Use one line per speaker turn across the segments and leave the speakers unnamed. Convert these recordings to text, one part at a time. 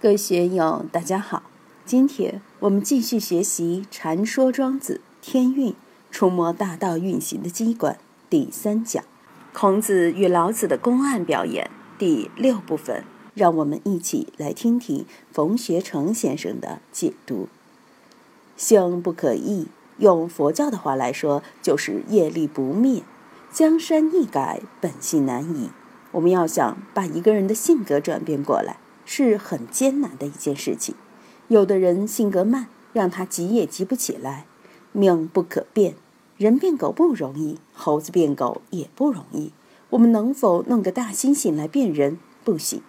各位学友，大家好。今天我们继续学习《禅说庄子天运》，触摸大道运行的机关第三讲：孔子与老子的公案表演第六部分。让我们一起来听听冯学成先生的解读。性不可移，用佛教的话来说，就是业力不灭。江山易改，本性难移。我们要想把一个人的性格转变过来。是很艰难的一件事情。有的人性格慢，让他急也急不起来。命不可变，人变狗不容易，猴子变狗也不容易。我们能否弄个大猩猩来变人？不行。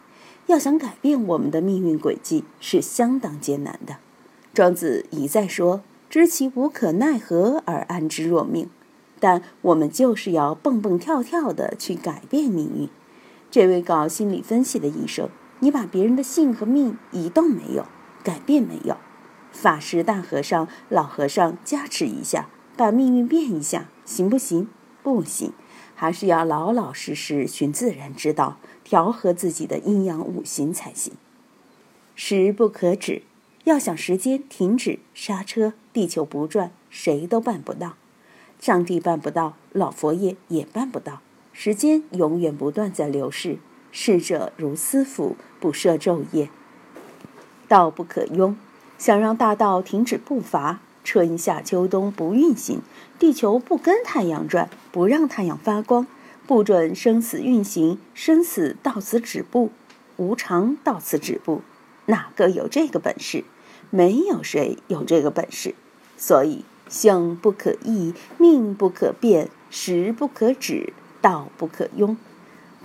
要想改变我们的命运轨迹，是相当艰难的。庄子一再说：“知其无可奈何而安之若命。”但我们就是要蹦蹦跳跳的去改变命运。这位搞心理分析的医生。你把别人的性和命移动没有，改变没有？法师大和尚、老和尚加持一下，把命运变一下，行不行？不行，还是要老老实实寻自然之道，调和自己的阴阳五行才行。时不可止，要想时间停止刹车，地球不转，谁都办不到。上帝办不到，老佛爷也办不到。时间永远不断在流逝。逝者如斯夫，不设昼夜。道不可庸，想让大道停止步伐，春夏秋冬不运行，地球不跟太阳转，不让太阳发光，不准生死运行，生死到此止步，无常到此止步，哪个有这个本事？没有谁有这个本事。所以，性不可易，命不可变，时不可止，道不可庸。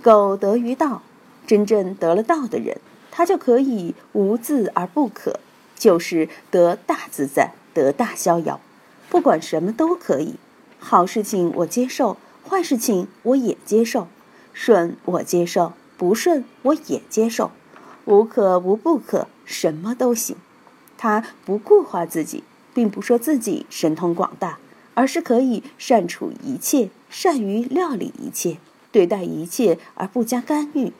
苟得于道，真正得了道的人，他就可以无自而不可，就是得大自在，得大逍遥，不管什么都可以。好事情我接受，坏事情我也接受，顺我接受，不顺我也接受，无可无不可，什么都行。他不固化自己，并不说自己神通广大，而是可以善处一切，善于料理一切。对待一切而不加干预，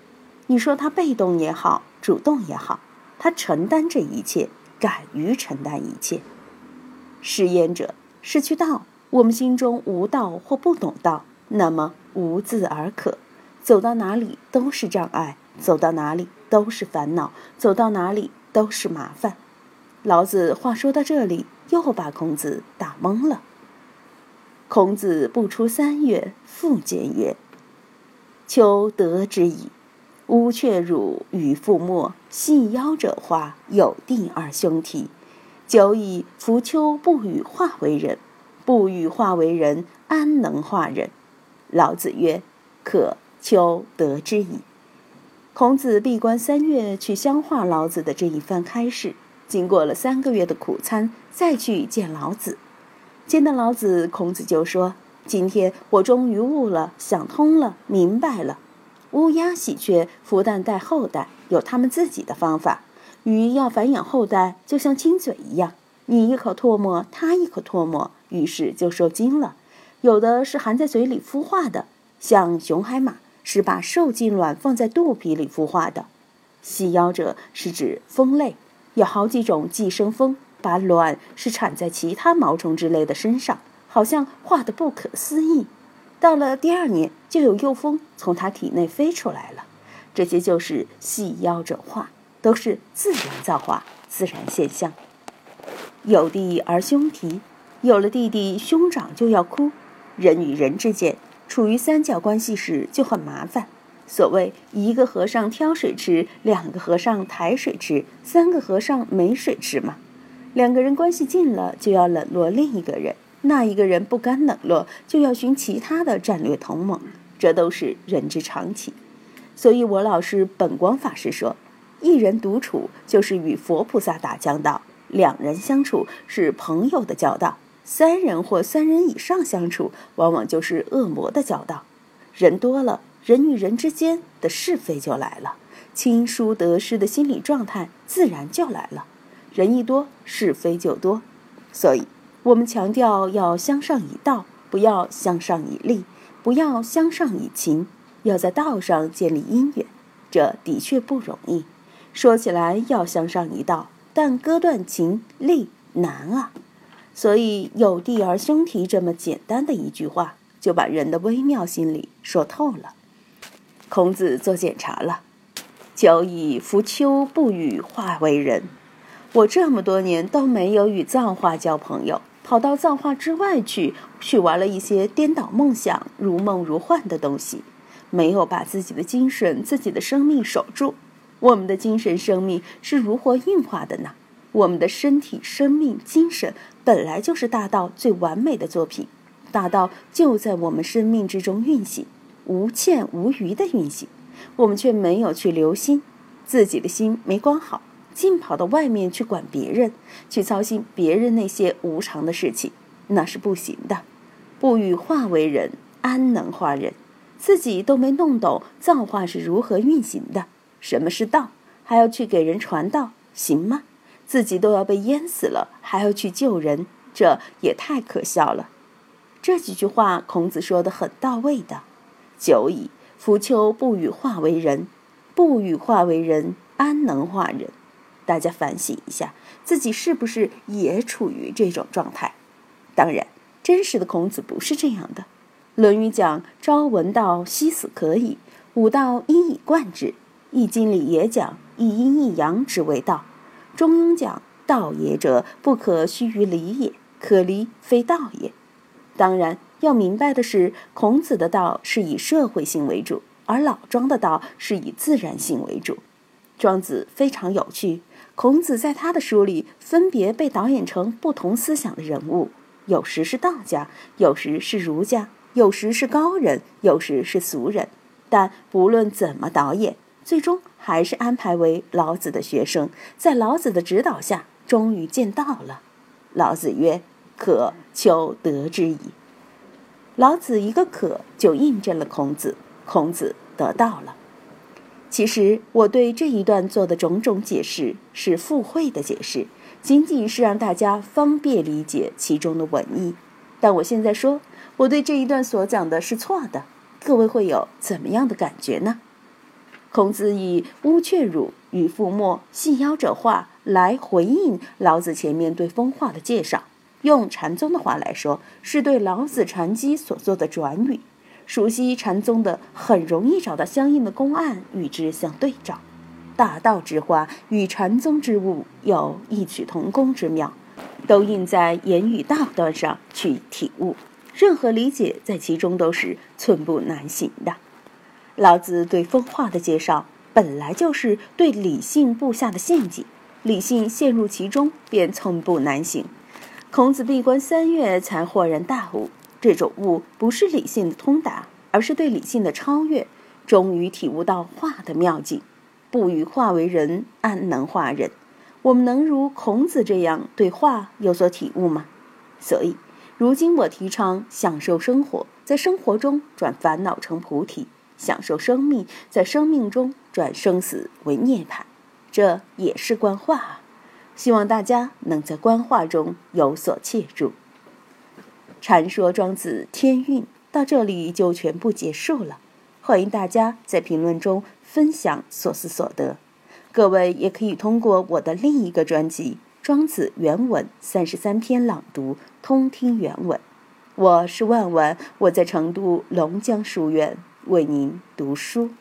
你说他被动也好，主动也好，他承担这一切，敢于承担一切。失言者失去道，我们心中无道或不懂道，那么无字而可，走到哪里都是障碍，走到哪里都是烦恼，走到哪里都是麻烦。老子话说到这里，又把孔子打懵了。孔子不出三月，复见曰。秋得之矣。乌雀汝与覆没，细腰者化，有地而兄啼。久矣，夫丘不与化为人，不与化为人，安能化人？老子曰：“可。秋得之矣。”孔子闭关三月去乡化老子的这一番开示，经过了三个月的苦餐，再去见老子。见到老子，孔子就说。今天我终于悟了，想通了，明白了。乌鸦、喜鹊孵蛋带后代，有他们自己的方法。鱼要繁衍后代，就像亲嘴一样，你一口唾沫，它一口唾沫，于是就受精了。有的是含在嘴里孵化的，像雄海马是把受精卵放在肚皮里孵化的。细腰者是指蜂类，有好几种寄生蜂，把卵是产在其他毛虫之类的身上。好像画的不可思议，到了第二年就有幼蜂从它体内飞出来了。这些就是细腰者化，都是自然造化、自然现象。有弟而兄啼，有了弟弟，兄长就要哭。人与人之间处于三角关系时就很麻烦。所谓一个和尚挑水吃，两个和尚抬水吃，三个和尚没水吃嘛。两个人关系近了，就要冷落另一个人。那一个人不甘冷落，就要寻其他的战略同盟，这都是人之常情。所以我老师本光法师说，一人独处就是与佛菩萨打交道，两人相处是朋友的交道，三人或三人以上相处，往往就是恶魔的交道。人多了，人与人之间的是非就来了，亲疏得失的心理状态自然就来了。人一多，是非就多，所以。我们强调要相上以道，不要相上以利，不要相上以情，要在道上建立姻缘，这的确不容易。说起来要向上一道，但割断情力难啊。所以有弟而兄弟这么简单的一句话，就把人的微妙心理说透了。孔子做检查了，久以夫丘不与化为人。我这么多年都没有与造化交朋友，跑到造化之外去，去玩了一些颠倒梦想、如梦如幻的东西，没有把自己的精神、自己的生命守住。我们的精神生命是如何运化的呢？我们的身体、生命、精神本来就是大道最完美的作品，大道就在我们生命之中运行，无欠无余的运行，我们却没有去留心，自己的心没关好，尽跑到外面去管别人，去操心别人那些无常的事情，那是不行的。不与化为人，安能化人？自己都没弄懂造化是如何运行的，什么是道，还要去给人传道，行吗？自己都要被淹死了，还要去救人，这也太可笑了。这几句话，孔子说的很到位的。久矣，夫丘不与化为人，不与化为人，安能化人？大家反省一下，自己是不是也处于这种状态？当然，真实的孔子不是这样的。《论语》讲“朝闻道，夕死可矣”，吾道一以贯之；《易经》里也讲“一阴一阳之谓道”。中庸讲道也者，不可须于离也，可离非道也。当然，要明白的是，孔子的道是以社会性为主，而老庄的道是以自然性为主。庄子非常有趣，孔子在他的书里分别被导演成不同思想的人物，有时是道家，有时是儒家，有时是高人，有时是俗人。但不论怎么导演。最终还是安排为老子的学生，在老子的指导下，终于见到了。老子曰：“可求得之矣。”老子一个“可”就印证了孔子，孔子得到了。其实我对这一段做的种种解释是附会的解释，仅仅是让大家方便理解其中的文意。但我现在说，我对这一段所讲的是错的，各位会有怎么样的感觉呢？孔子以“乌雀汝与父莫，细腰者化”来回应老子前面对风化的介绍。用禅宗的话来说，是对老子禅机所做的转语。熟悉禅宗的，很容易找到相应的公案与之相对照。大道之化与禅宗之物有异曲同工之妙，都应在言语道端上去体悟。任何理解在其中都是寸步难行的。老子对风化的介绍，本来就是对理性布下的陷阱，理性陷入其中便寸步难行。孔子闭关三月才豁然大悟，这种悟不是理性的通达，而是对理性的超越，终于体悟到化的妙境。不与化为人，安能化人？我们能如孔子这样对化有所体悟吗？所以，如今我提倡享受生活，在生活中转烦恼成菩提。享受生命，在生命中转生死为涅槃，这也是观化。希望大家能在观化中有所切入。禅说庄子天运到这里就全部结束了。欢迎大家在评论中分享所思所得。各位也可以通过我的另一个专辑《庄子原文三十三篇朗读》通听原文。我是万万，我在成都龙江书院。为您读书。